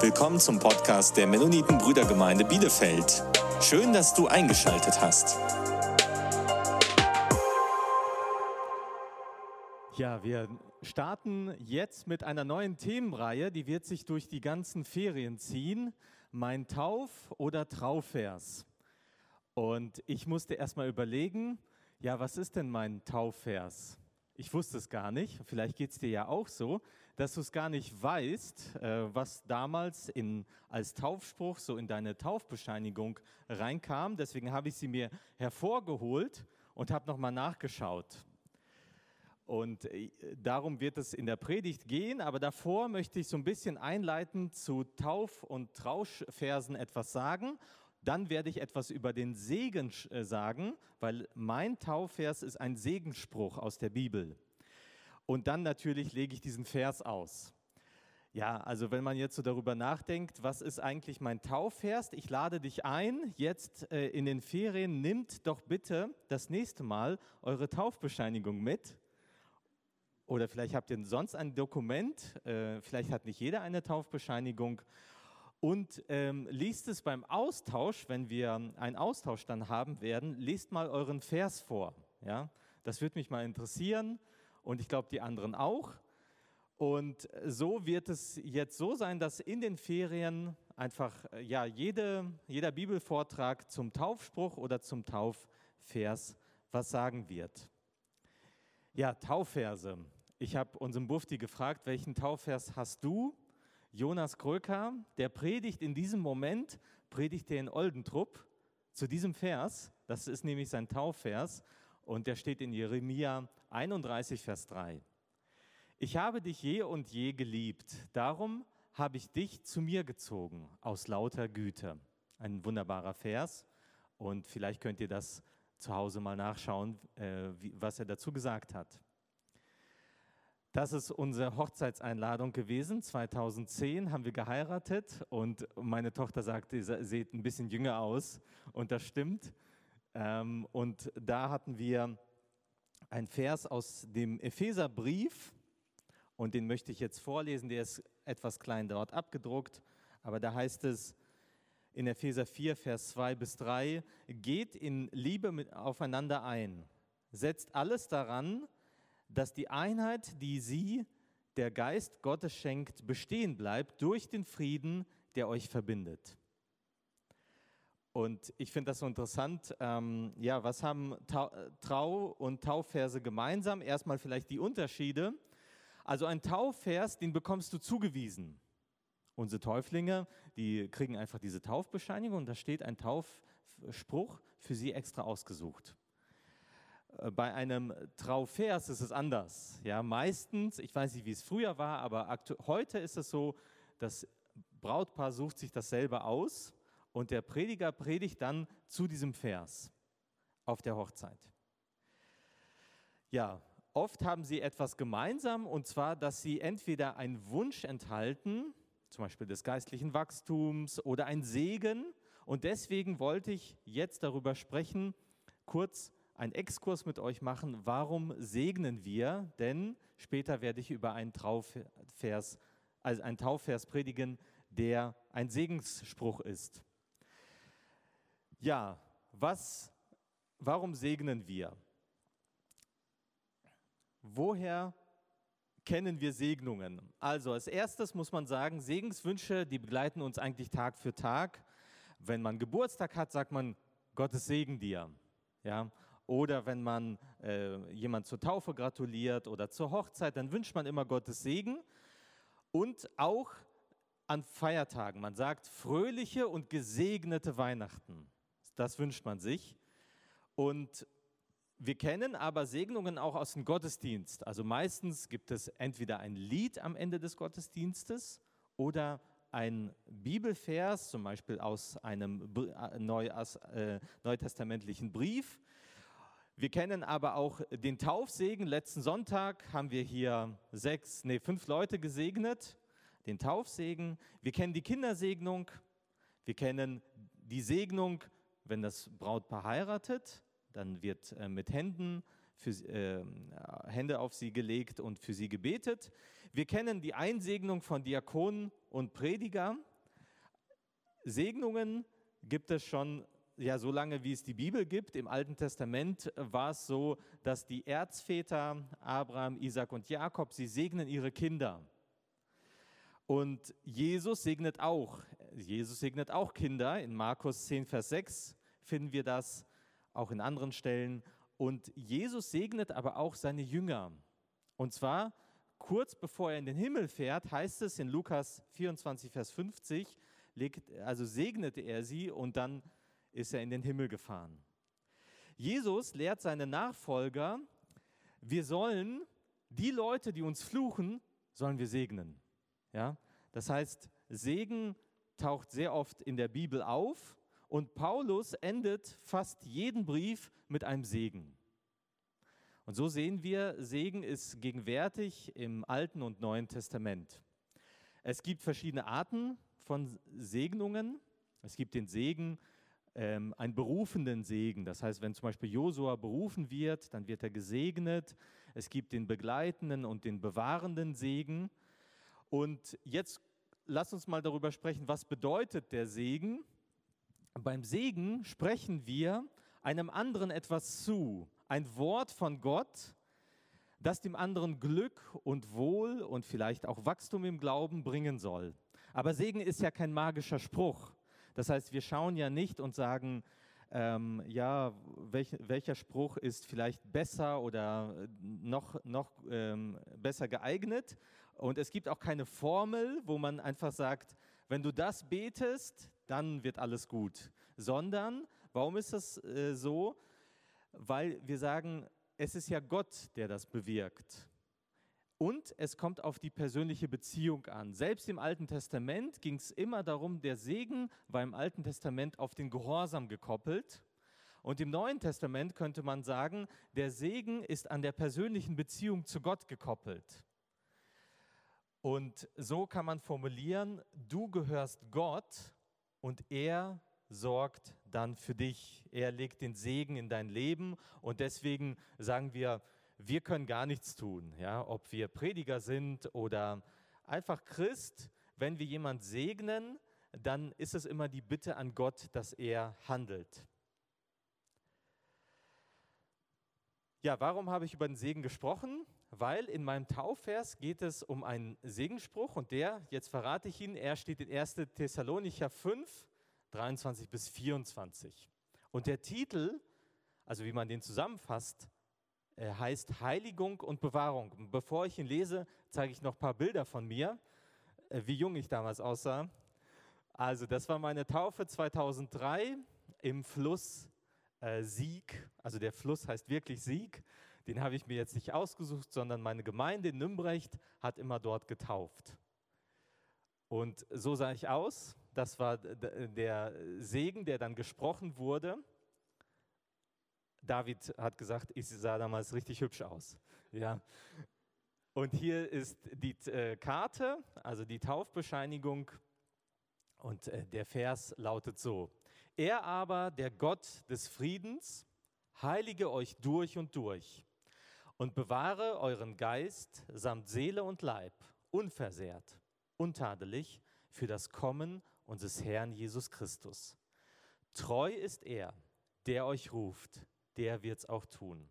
Willkommen zum Podcast der Mennoniten Brüdergemeinde Bielefeld. Schön, dass du eingeschaltet hast. Ja, wir starten jetzt mit einer neuen Themenreihe, die wird sich durch die ganzen Ferien ziehen. Mein Tauf- oder Trauvers. Und ich musste erstmal überlegen, ja, was ist denn mein Taufvers? Ich wusste es gar nicht, vielleicht geht es dir ja auch so, dass du es gar nicht weißt, äh, was damals in, als Taufspruch so in deine Taufbescheinigung reinkam. Deswegen habe ich sie mir hervorgeholt und habe nochmal nachgeschaut. Und äh, darum wird es in der Predigt gehen, aber davor möchte ich so ein bisschen einleitend zu Tauf- und Trauschversen etwas sagen dann werde ich etwas über den Segen äh, sagen, weil mein Taufvers ist ein Segensspruch aus der Bibel. Und dann natürlich lege ich diesen Vers aus. Ja, also wenn man jetzt so darüber nachdenkt, was ist eigentlich mein Taufvers? Ich lade dich ein, jetzt äh, in den Ferien, nimmt doch bitte das nächste Mal eure Taufbescheinigung mit. Oder vielleicht habt ihr sonst ein Dokument, äh, vielleicht hat nicht jeder eine Taufbescheinigung und ähm, liest es beim Austausch, wenn wir einen Austausch dann haben werden, lest mal euren Vers vor. Ja? Das würde mich mal interessieren und ich glaube die anderen auch. Und so wird es jetzt so sein, dass in den Ferien einfach ja, jede, jeder Bibelvortrag zum Taufspruch oder zum Taufvers was sagen wird. Ja, Taufverse. Ich habe unseren Bufti gefragt, welchen Taufvers hast du? Jonas Kröker, der predigt in diesem Moment, predigt er in Oldentrupp zu diesem Vers. Das ist nämlich sein Taufvers und der steht in Jeremia 31, Vers 3. Ich habe dich je und je geliebt, darum habe ich dich zu mir gezogen aus lauter Güte. Ein wunderbarer Vers und vielleicht könnt ihr das zu Hause mal nachschauen, äh, was er dazu gesagt hat. Das ist unsere Hochzeitseinladung gewesen. 2010 haben wir geheiratet und meine Tochter sagte, ihr seht ein bisschen jünger aus und das stimmt. Ähm, und da hatten wir ein Vers aus dem Epheserbrief und den möchte ich jetzt vorlesen. Der ist etwas klein dort abgedruckt, aber da heißt es in Epheser 4, Vers 2 bis 3, geht in Liebe aufeinander ein, setzt alles daran, dass die Einheit, die sie, der Geist Gottes schenkt, bestehen bleibt durch den Frieden, der euch verbindet. Und ich finde das so interessant. Ähm, ja, was haben Trau- und Taufverse gemeinsam? Erstmal vielleicht die Unterschiede. Also ein Taufvers, den bekommst du zugewiesen. Unsere Täuflinge, die kriegen einfach diese Taufbescheinigung und da steht ein Taufspruch für sie extra ausgesucht. Äh, bei einem Trauvers ist es anders. Ja, meistens, ich weiß nicht, wie es früher war, aber heute ist es so, das Brautpaar sucht sich dasselbe aus und der Prediger predigt dann zu diesem Vers auf der Hochzeit. Ja, oft haben sie etwas gemeinsam und zwar, dass sie entweder einen Wunsch enthalten, zum Beispiel des geistlichen Wachstums oder ein Segen. Und deswegen wollte ich jetzt darüber sprechen, kurz einen Exkurs mit euch machen, warum segnen wir, denn später werde ich über einen Taufvers, also einen Taufvers predigen, der ein Segensspruch ist. Ja, was, warum segnen wir? Woher kennen wir Segnungen? Also als erstes muss man sagen, Segenswünsche, die begleiten uns eigentlich Tag für Tag. Wenn man Geburtstag hat, sagt man, Gottes Segen dir. Ja, oder wenn man äh, jemand zur Taufe gratuliert oder zur Hochzeit, dann wünscht man immer Gottes Segen. Und auch an Feiertagen. Man sagt fröhliche und gesegnete Weihnachten. Das wünscht man sich. Und wir kennen aber Segnungen auch aus dem Gottesdienst. Also meistens gibt es entweder ein Lied am Ende des Gottesdienstes oder ein Bibelvers, zum Beispiel aus einem äh, äh, neutestamentlichen Brief wir kennen aber auch den Taufsegen. Letzten Sonntag haben wir hier sechs, nee, fünf Leute gesegnet. Den Taufsegen. Wir kennen die Kindersegnung. Wir kennen die Segnung, wenn das Brautpaar heiratet. Dann wird äh, mit Händen für, äh, Hände auf sie gelegt und für sie gebetet. Wir kennen die Einsegnung von Diakonen und Prediger. Segnungen gibt es schon ja so lange, wie es die Bibel gibt. Im Alten Testament war es so, dass die Erzväter Abraham, Isaac und Jakob, sie segnen ihre Kinder. Und Jesus segnet auch. Jesus segnet auch Kinder. In Markus 10, Vers 6 finden wir das, auch in anderen Stellen. Und Jesus segnet aber auch seine Jünger. Und zwar kurz bevor er in den Himmel fährt, heißt es in Lukas 24, Vers 50, also segnete er sie und dann ist er in den Himmel gefahren. Jesus lehrt seine Nachfolger, wir sollen die Leute, die uns fluchen, sollen wir segnen. Ja? Das heißt, Segen taucht sehr oft in der Bibel auf und Paulus endet fast jeden Brief mit einem Segen. Und so sehen wir, Segen ist gegenwärtig im Alten und Neuen Testament. Es gibt verschiedene Arten von Segnungen. Es gibt den Segen, ähm, einen berufenden Segen. Das heißt, wenn zum Beispiel Josua berufen wird, dann wird er gesegnet. Es gibt den begleitenden und den bewahrenden Segen. Und jetzt lass uns mal darüber sprechen, was bedeutet der Segen? Beim Segen sprechen wir einem anderen etwas zu, ein Wort von Gott, das dem anderen Glück und Wohl und vielleicht auch Wachstum im Glauben bringen soll. Aber Segen ist ja kein magischer Spruch. Das heißt, wir schauen ja nicht und sagen, ähm, ja, welch, welcher Spruch ist vielleicht besser oder noch, noch ähm, besser geeignet. Und es gibt auch keine Formel, wo man einfach sagt, wenn du das betest, dann wird alles gut. Sondern, warum ist das äh, so? Weil wir sagen, es ist ja Gott, der das bewirkt. Und es kommt auf die persönliche Beziehung an. Selbst im Alten Testament ging es immer darum, der Segen war im Alten Testament auf den Gehorsam gekoppelt. Und im Neuen Testament könnte man sagen, der Segen ist an der persönlichen Beziehung zu Gott gekoppelt. Und so kann man formulieren, du gehörst Gott und er sorgt dann für dich. Er legt den Segen in dein Leben und deswegen sagen wir, wir können gar nichts tun, ja, ob wir Prediger sind oder einfach Christ, wenn wir jemand segnen, dann ist es immer die Bitte an Gott, dass er handelt. Ja, warum habe ich über den Segen gesprochen? Weil in meinem Taufvers geht es um einen Segenspruch und der, jetzt verrate ich Ihnen, er steht in 1. Thessalonicher 5, 23 bis 24. Und der Titel, also wie man den zusammenfasst, heißt Heiligung und Bewahrung. Bevor ich ihn lese, zeige ich noch ein paar Bilder von mir, äh, wie jung ich damals aussah. Also das war meine Taufe 2003 im Fluss äh, Sieg. Also der Fluss heißt wirklich Sieg. Den habe ich mir jetzt nicht ausgesucht, sondern meine Gemeinde in Nümbrecht hat immer dort getauft. Und so sah ich aus. Das war der Segen, der dann gesprochen wurde. David hat gesagt, ich sah damals richtig hübsch aus. Ja. Und hier ist die äh, Karte, also die Taufbescheinigung. Und äh, der Vers lautet so: Er aber, der Gott des Friedens, heilige euch durch und durch und bewahre euren Geist samt Seele und Leib unversehrt, untadelig für das Kommen unseres Herrn Jesus Christus. Treu ist er, der euch ruft der wird es auch tun.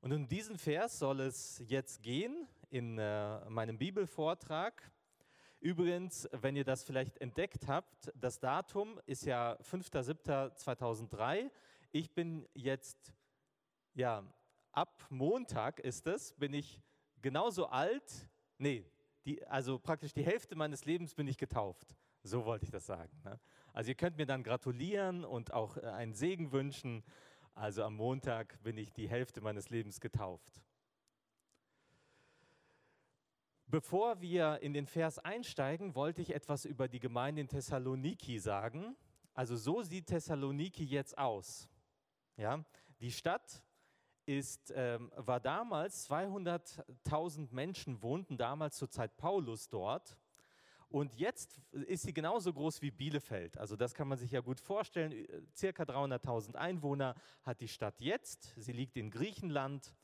Und um diesen Vers soll es jetzt gehen in äh, meinem Bibelvortrag. Übrigens, wenn ihr das vielleicht entdeckt habt, das Datum ist ja 5.7.2003. Ich bin jetzt, ja, ab Montag ist es, bin ich genauso alt, nee, die, also praktisch die Hälfte meines Lebens bin ich getauft. So wollte ich das sagen. Ne? Also ihr könnt mir dann gratulieren und auch äh, einen Segen wünschen. Also am Montag bin ich die Hälfte meines Lebens getauft. Bevor wir in den Vers einsteigen, wollte ich etwas über die Gemeinde in Thessaloniki sagen. Also so sieht Thessaloniki jetzt aus. Ja, die Stadt ist, ähm, war damals, 200.000 Menschen wohnten damals zur Zeit Paulus dort. Und jetzt ist sie genauso groß wie Bielefeld. Also das kann man sich ja gut vorstellen. Circa 300.000 Einwohner hat die Stadt jetzt. Sie liegt in Griechenland.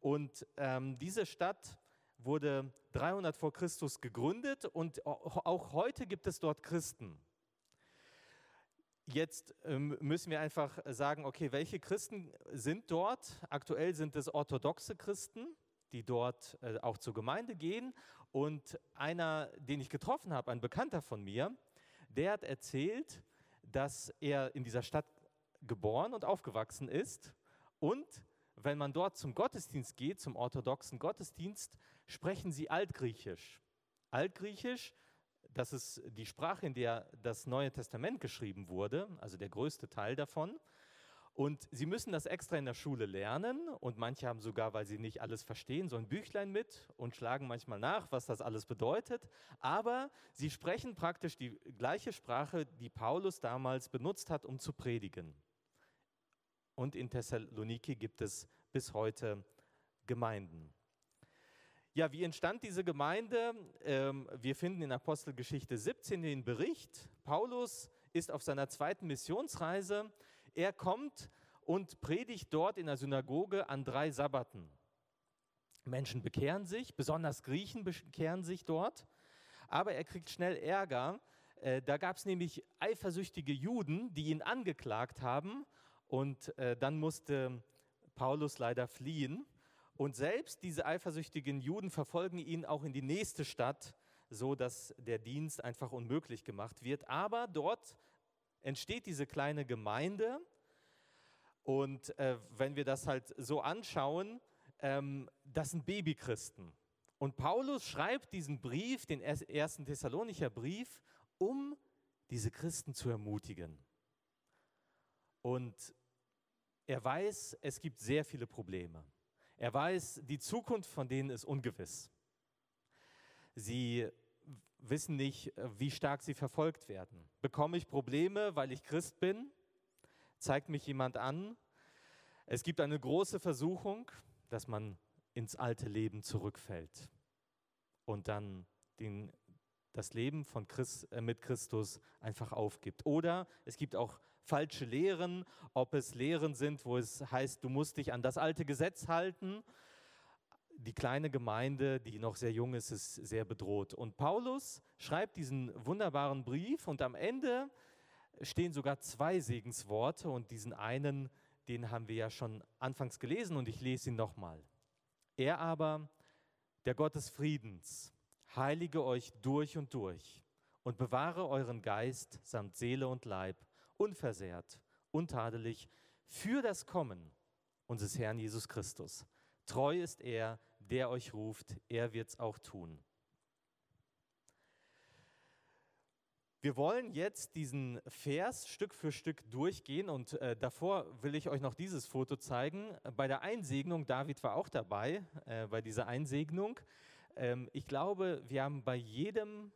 Und ähm, diese Stadt wurde 300 vor Christus gegründet und auch heute gibt es dort Christen. Jetzt ähm, müssen wir einfach sagen, okay, welche Christen sind dort? Aktuell sind es orthodoxe Christen, die dort äh, auch zur Gemeinde gehen. Und einer, den ich getroffen habe, ein Bekannter von mir, der hat erzählt, dass er in dieser Stadt geboren und aufgewachsen ist. Und wenn man dort zum Gottesdienst geht, zum orthodoxen Gottesdienst, sprechen sie Altgriechisch. Altgriechisch, das ist die Sprache, in der das Neue Testament geschrieben wurde, also der größte Teil davon. Und sie müssen das extra in der Schule lernen und manche haben sogar, weil sie nicht alles verstehen, so ein Büchlein mit und schlagen manchmal nach, was das alles bedeutet. Aber sie sprechen praktisch die gleiche Sprache, die Paulus damals benutzt hat, um zu predigen. Und in Thessaloniki gibt es bis heute Gemeinden. Ja, wie entstand diese Gemeinde? Ähm, wir finden in Apostelgeschichte 17 den Bericht. Paulus ist auf seiner zweiten Missionsreise er kommt und predigt dort in der Synagoge an drei Sabbaten. Menschen bekehren sich, besonders Griechen bekehren sich dort, aber er kriegt schnell Ärger. Äh, da gab es nämlich eifersüchtige Juden, die ihn angeklagt haben und äh, dann musste Paulus leider fliehen. Und selbst diese eifersüchtigen Juden verfolgen ihn auch in die nächste Stadt, so dass der Dienst einfach unmöglich gemacht wird. Aber dort entsteht diese kleine Gemeinde. Und äh, wenn wir das halt so anschauen, ähm, das sind Babychristen. Und Paulus schreibt diesen Brief, den ersten Thessalonicher Brief, um diese Christen zu ermutigen. Und er weiß, es gibt sehr viele Probleme. Er weiß, die Zukunft von denen ist ungewiss. Sie wissen nicht, wie stark sie verfolgt werden. Bekomme ich Probleme, weil ich Christ bin? Zeigt mich jemand an? Es gibt eine große Versuchung, dass man ins alte Leben zurückfällt und dann den, das Leben von Christ, äh, mit Christus einfach aufgibt. Oder es gibt auch falsche Lehren, ob es Lehren sind, wo es heißt, du musst dich an das alte Gesetz halten die kleine Gemeinde, die noch sehr jung ist, ist sehr bedroht. Und Paulus schreibt diesen wunderbaren Brief und am Ende stehen sogar zwei Segensworte und diesen einen, den haben wir ja schon anfangs gelesen und ich lese ihn nochmal. Er aber, der Gott des Friedens, heilige euch durch und durch und bewahre euren Geist samt Seele und Leib unversehrt, untadelig für das Kommen unseres Herrn Jesus Christus. Treu ist er, der euch ruft, er wird es auch tun. Wir wollen jetzt diesen Vers Stück für Stück durchgehen und äh, davor will ich euch noch dieses Foto zeigen. Bei der Einsegnung, David war auch dabei äh, bei dieser Einsegnung. Ähm, ich glaube, wir haben bei jedem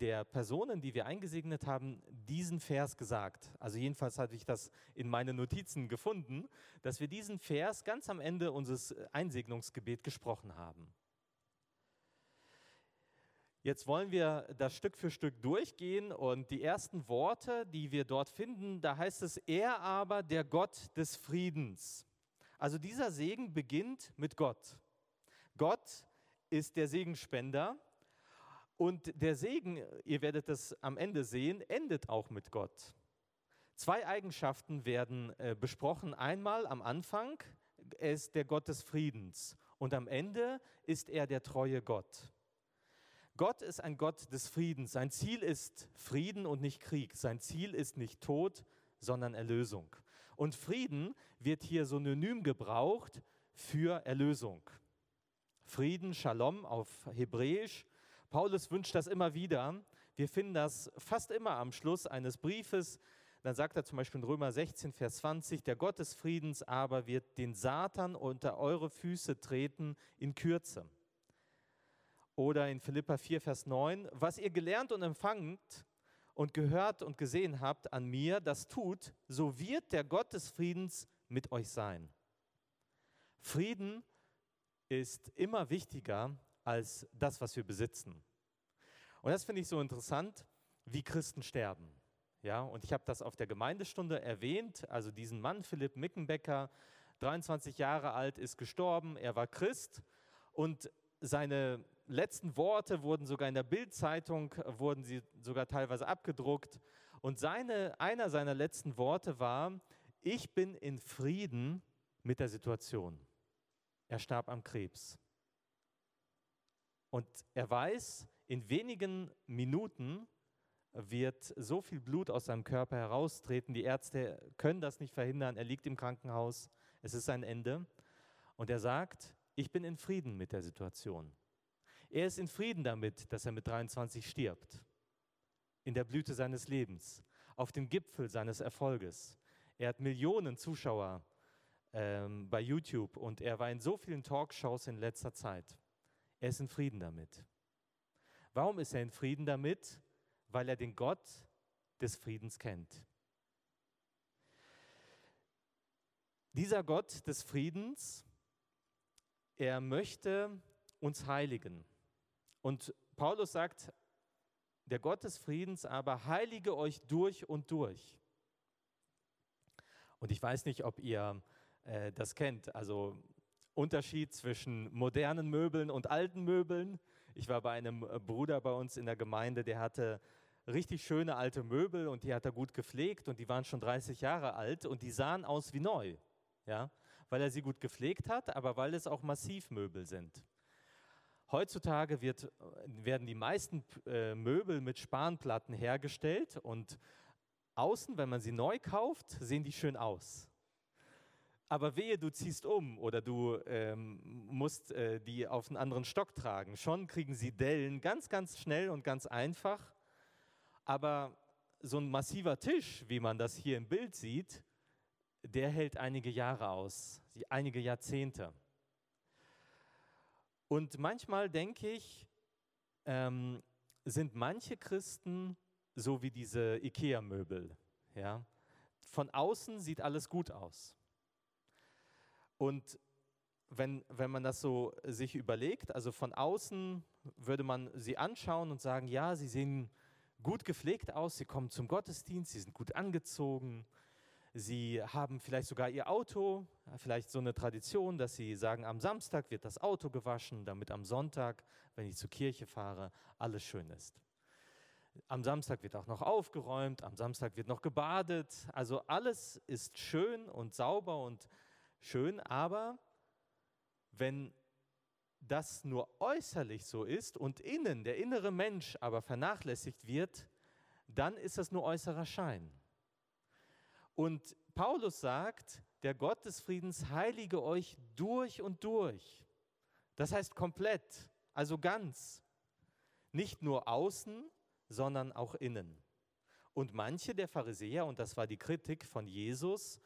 der Personen, die wir eingesegnet haben, diesen Vers gesagt. Also jedenfalls hatte ich das in meinen Notizen gefunden, dass wir diesen Vers ganz am Ende unseres Einsegnungsgebet gesprochen haben. Jetzt wollen wir das Stück für Stück durchgehen und die ersten Worte, die wir dort finden, da heißt es, er aber der Gott des Friedens. Also dieser Segen beginnt mit Gott. Gott ist der Segenspender und der Segen, ihr werdet es am Ende sehen, endet auch mit Gott. Zwei Eigenschaften werden äh, besprochen. Einmal am Anfang, er ist der Gott des Friedens und am Ende ist er der treue Gott. Gott ist ein Gott des Friedens. Sein Ziel ist Frieden und nicht Krieg. Sein Ziel ist nicht Tod, sondern Erlösung. Und Frieden wird hier synonym gebraucht für Erlösung. Frieden, Shalom auf Hebräisch, Paulus wünscht das immer wieder. Wir finden das fast immer am Schluss eines Briefes. Dann sagt er zum Beispiel in Römer 16, Vers 20, der Gott des Friedens aber wird den Satan unter eure Füße treten in Kürze. Oder in Philippa 4, Vers 9, was ihr gelernt und empfangt und gehört und gesehen habt an mir, das tut, so wird der Gott des Friedens mit euch sein. Frieden ist immer wichtiger als das, was wir besitzen. Und das finde ich so interessant, wie Christen sterben. Ja, und ich habe das auf der Gemeindestunde erwähnt, also diesen Mann, Philipp Mickenbecker, 23 Jahre alt, ist gestorben, er war Christ und seine letzten Worte wurden sogar in der Bildzeitung, wurden sie sogar teilweise abgedruckt. Und seine, einer seiner letzten Worte war, ich bin in Frieden mit der Situation. Er starb am Krebs. Und er weiß, in wenigen Minuten wird so viel Blut aus seinem Körper heraustreten. Die Ärzte können das nicht verhindern. Er liegt im Krankenhaus. Es ist sein Ende. Und er sagt, ich bin in Frieden mit der Situation. Er ist in Frieden damit, dass er mit 23 stirbt. In der Blüte seines Lebens, auf dem Gipfel seines Erfolges. Er hat Millionen Zuschauer ähm, bei YouTube und er war in so vielen Talkshows in letzter Zeit. Er ist in Frieden damit. Warum ist er in Frieden damit? Weil er den Gott des Friedens kennt. Dieser Gott des Friedens, er möchte uns heiligen. Und Paulus sagt, der Gott des Friedens aber heilige euch durch und durch. Und ich weiß nicht, ob ihr äh, das kennt, also Unterschied zwischen modernen Möbeln und alten Möbeln. Ich war bei einem äh, Bruder bei uns in der Gemeinde, der hatte richtig schöne alte Möbel und die hat er gut gepflegt und die waren schon 30 Jahre alt und die sahen aus wie neu, ja, weil er sie gut gepflegt hat, aber weil es auch Massivmöbel sind. Heutzutage wird, äh, werden die meisten äh, Möbel mit Spanplatten hergestellt und außen, wenn man sie neu kauft, sehen die schön aus. Aber wehe, du ziehst um oder du ähm, musst äh, die auf einen anderen Stock tragen. Schon kriegen sie Dellen ganz, ganz schnell und ganz einfach. Aber so ein massiver Tisch, wie man das hier im Bild sieht, der hält einige Jahre aus, einige Jahrzehnte. Und manchmal denke ich, ähm, sind manche Christen so wie diese IKEA-Möbel. Ja? Von außen sieht alles gut aus. Und wenn, wenn man das so sich überlegt, also von außen würde man sie anschauen und sagen, ja, sie sehen gut gepflegt aus, sie kommen zum Gottesdienst, sie sind gut angezogen, sie haben vielleicht sogar ihr Auto, vielleicht so eine Tradition, dass sie sagen, am Samstag wird das Auto gewaschen, damit am Sonntag, wenn ich zur Kirche fahre, alles schön ist. Am Samstag wird auch noch aufgeräumt, am Samstag wird noch gebadet, also alles ist schön und sauber und schön, aber wenn das nur äußerlich so ist und innen, der innere Mensch aber vernachlässigt wird, dann ist das nur äußerer Schein. Und Paulus sagt, der Gott des Friedens heilige euch durch und durch. Das heißt komplett, also ganz. Nicht nur außen, sondern auch innen. Und manche der Pharisäer, und das war die Kritik von Jesus,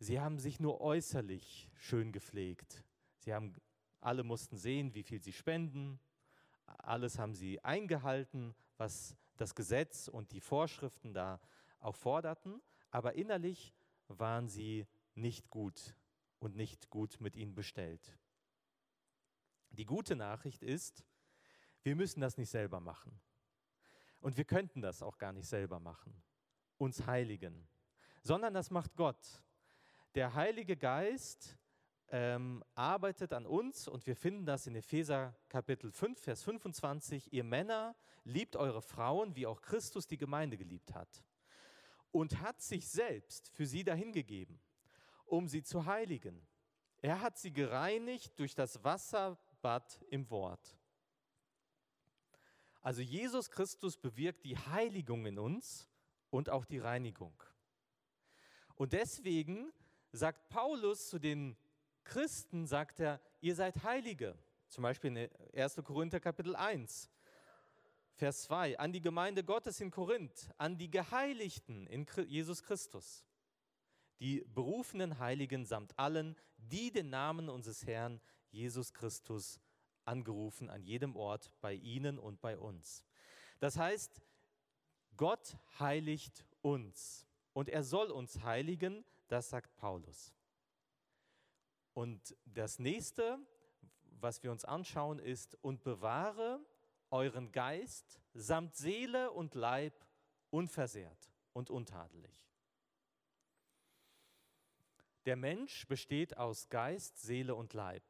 Sie haben sich nur äußerlich schön gepflegt. Sie haben, alle mussten sehen, wie viel sie spenden. Alles haben sie eingehalten, was das Gesetz und die Vorschriften da auch forderten. Aber innerlich waren sie nicht gut und nicht gut mit ihnen bestellt. Die gute Nachricht ist, wir müssen das nicht selber machen. Und wir könnten das auch gar nicht selber machen, uns heiligen, sondern das macht Gott der Heilige Geist ähm, arbeitet an uns und wir finden das in Epheser Kapitel 5, Vers 25. Ihr Männer liebt eure Frauen, wie auch Christus die Gemeinde geliebt hat und hat sich selbst für sie dahingegeben, um sie zu heiligen. Er hat sie gereinigt durch das Wasserbad im Wort. Also Jesus Christus bewirkt die Heiligung in uns und auch die Reinigung. Und deswegen sagt Paulus zu den Christen, sagt er, ihr seid Heilige. Zum Beispiel in 1. Korinther Kapitel 1, Vers 2, an die Gemeinde Gottes in Korinth, an die Geheiligten in Jesus Christus, die berufenen Heiligen samt allen, die den Namen unseres Herrn Jesus Christus angerufen, an jedem Ort, bei ihnen und bei uns. Das heißt, Gott heiligt uns und er soll uns heiligen, das sagt Paulus. Und das nächste, was wir uns anschauen, ist, und bewahre euren Geist samt Seele und Leib unversehrt und untadelig. Der Mensch besteht aus Geist, Seele und Leib.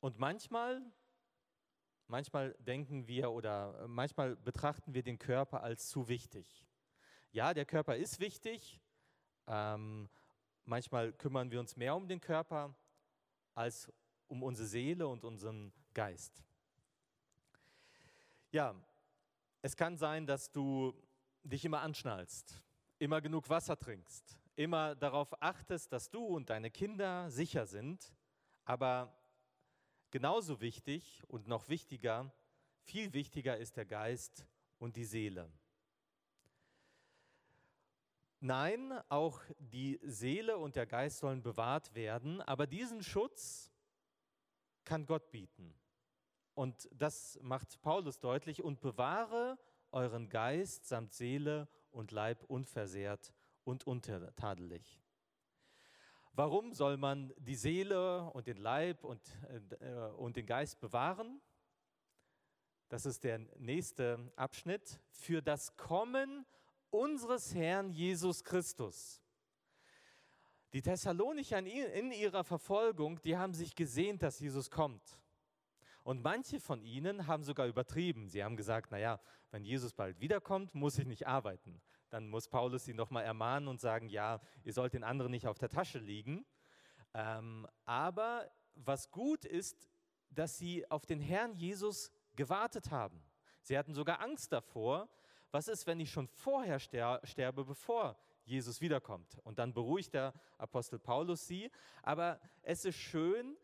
Und manchmal manchmal denken wir oder manchmal betrachten wir den Körper als zu wichtig. Ja, der Körper ist wichtig. Ähm, manchmal kümmern wir uns mehr um den Körper als um unsere Seele und unseren Geist. Ja, es kann sein, dass du dich immer anschnallst, immer genug Wasser trinkst, immer darauf achtest, dass du und deine Kinder sicher sind. Aber genauso wichtig und noch wichtiger, viel wichtiger ist der Geist und die Seele. Nein, auch die Seele und der Geist sollen bewahrt werden, aber diesen Schutz kann Gott bieten. Und das macht Paulus deutlich. Und bewahre euren Geist samt Seele und Leib unversehrt und untadelig. Warum soll man die Seele und den Leib und, äh, und den Geist bewahren? Das ist der nächste Abschnitt. Für das Kommen unseres Herrn Jesus Christus. Die Thessalonicher in ihrer Verfolgung, die haben sich gesehnt, dass Jesus kommt. Und manche von ihnen haben sogar übertrieben. Sie haben gesagt, naja, wenn Jesus bald wiederkommt, muss ich nicht arbeiten. Dann muss Paulus sie nochmal ermahnen und sagen, ja, ihr sollt den anderen nicht auf der Tasche liegen. Ähm, aber was gut ist, dass sie auf den Herrn Jesus gewartet haben. Sie hatten sogar Angst davor. Was ist, wenn ich schon vorher sterbe, bevor Jesus wiederkommt? Und dann beruhigt der Apostel Paulus sie. Aber es ist schön,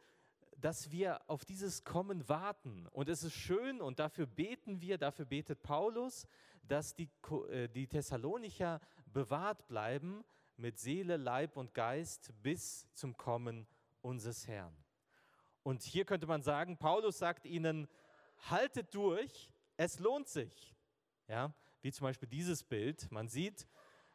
dass wir auf dieses Kommen warten. Und es ist schön und dafür beten wir, dafür betet Paulus, dass die, äh, die Thessalonicher bewahrt bleiben mit Seele, Leib und Geist bis zum Kommen unseres Herrn. Und hier könnte man sagen, Paulus sagt ihnen, haltet durch, es lohnt sich. Ja, wie zum Beispiel dieses Bild. Man sieht,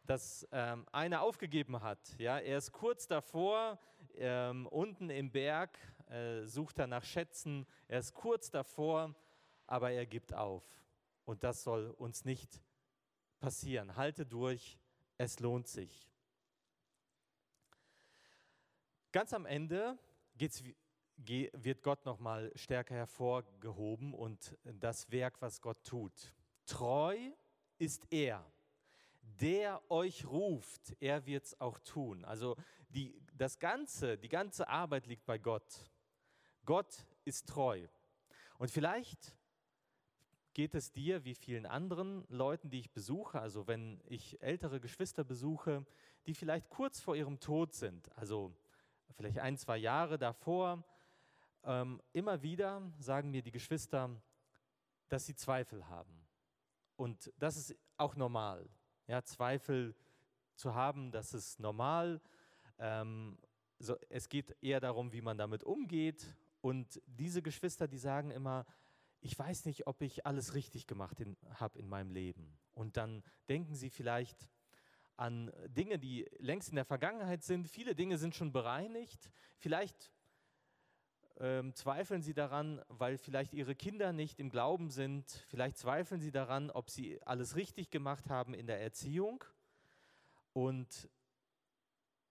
dass ähm, einer aufgegeben hat. Ja, er ist kurz davor, ähm, unten im Berg äh, sucht er nach Schätzen. Er ist kurz davor, aber er gibt auf. Und das soll uns nicht passieren. Halte durch, es lohnt sich. Ganz am Ende geht's, wird Gott nochmal stärker hervorgehoben und das Werk, was Gott tut. Treu ist er, der euch ruft, er wird es auch tun. Also die, das Ganze, die ganze Arbeit liegt bei Gott. Gott ist treu. Und vielleicht geht es dir wie vielen anderen Leuten, die ich besuche, also wenn ich ältere Geschwister besuche, die vielleicht kurz vor ihrem Tod sind, also vielleicht ein, zwei Jahre davor, ähm, immer wieder sagen mir die Geschwister, dass sie Zweifel haben. Und das ist auch normal. Ja, Zweifel zu haben, das ist normal. Ähm, so, es geht eher darum, wie man damit umgeht und diese Geschwister, die sagen immer, ich weiß nicht, ob ich alles richtig gemacht habe in meinem Leben. Und dann denken sie vielleicht an Dinge, die längst in der Vergangenheit sind. Viele Dinge sind schon bereinigt. Vielleicht ähm, zweifeln sie daran, weil vielleicht ihre Kinder nicht im Glauben sind. Vielleicht zweifeln sie daran, ob sie alles richtig gemacht haben in der Erziehung. Und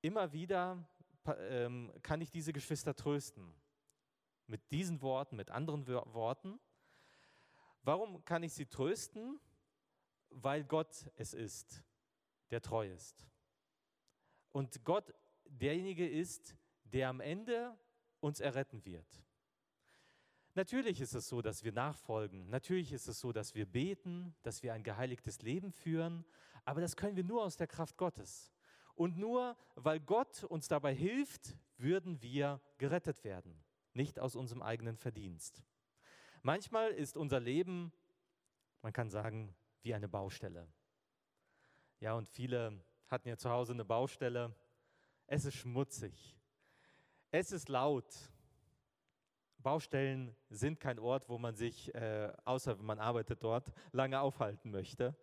immer wieder ähm, kann ich diese Geschwister trösten mit diesen Worten, mit anderen Worten. Warum kann ich sie trösten? Weil Gott es ist, der treu ist. Und Gott derjenige ist, der am Ende uns erretten wird. Natürlich ist es so, dass wir nachfolgen. Natürlich ist es so, dass wir beten, dass wir ein geheiligtes Leben führen. Aber das können wir nur aus der Kraft Gottes. Und nur weil Gott uns dabei hilft, würden wir gerettet werden nicht aus unserem eigenen Verdienst. Manchmal ist unser Leben, man kann sagen, wie eine Baustelle. Ja, und viele hatten ja zu Hause eine Baustelle. Es ist schmutzig. Es ist laut. Baustellen sind kein Ort, wo man sich, äh, außer wenn man arbeitet dort, lange aufhalten möchte.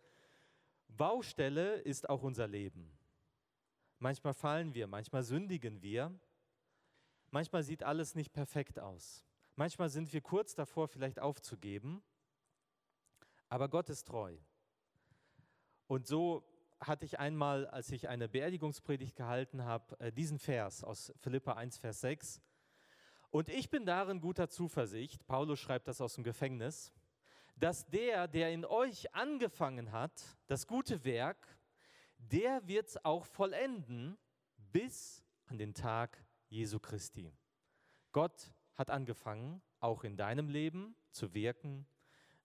Baustelle ist auch unser Leben. Manchmal fallen wir, manchmal sündigen wir. Manchmal sieht alles nicht perfekt aus. Manchmal sind wir kurz davor, vielleicht aufzugeben. Aber Gott ist treu. Und so hatte ich einmal, als ich eine Beerdigungspredigt gehalten habe, äh, diesen Vers aus Philippa 1, Vers 6. Und ich bin darin guter Zuversicht, Paulus schreibt das aus dem Gefängnis, dass der, der in euch angefangen hat, das gute Werk, der wird es auch vollenden bis an den Tag Jesu Christi. Gott hat angefangen, auch in deinem Leben zu wirken.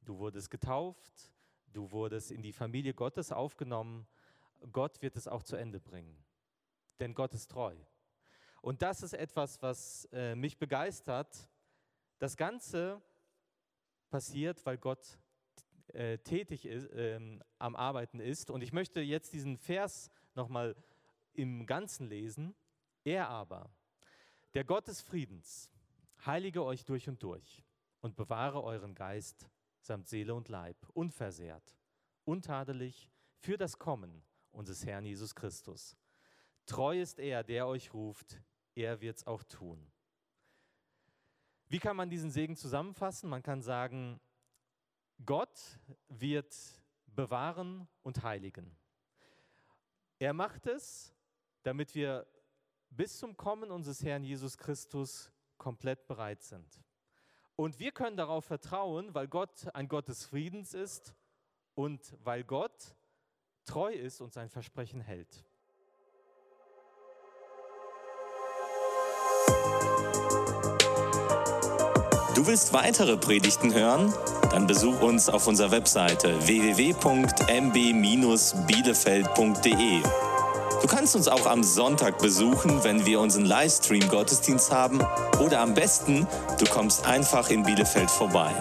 Du wurdest getauft, du wurdest in die Familie Gottes aufgenommen. Gott wird es auch zu Ende bringen. Denn Gott ist treu. Und das ist etwas, was äh, mich begeistert. Das Ganze passiert, weil Gott äh, tätig ist, äh, am Arbeiten ist. Und ich möchte jetzt diesen Vers nochmal im Ganzen lesen. Er aber, der Gott des Friedens, heilige euch durch und durch und bewahre euren Geist samt Seele und Leib unversehrt, untadelig für das Kommen unseres Herrn Jesus Christus. Treu ist er, der euch ruft, er wird es auch tun. Wie kann man diesen Segen zusammenfassen? Man kann sagen, Gott wird bewahren und heiligen. Er macht es, damit wir bis zum Kommen unseres Herrn Jesus Christus komplett bereit sind. Und wir können darauf vertrauen, weil Gott ein Gott des Friedens ist und weil Gott treu ist und sein Versprechen hält. Du willst weitere Predigten hören? Dann besuch uns auf unserer Webseite www.mb-bielefeld.de. Du kannst uns auch am Sonntag besuchen, wenn wir unseren Livestream-Gottesdienst haben. Oder am besten, du kommst einfach in Bielefeld vorbei.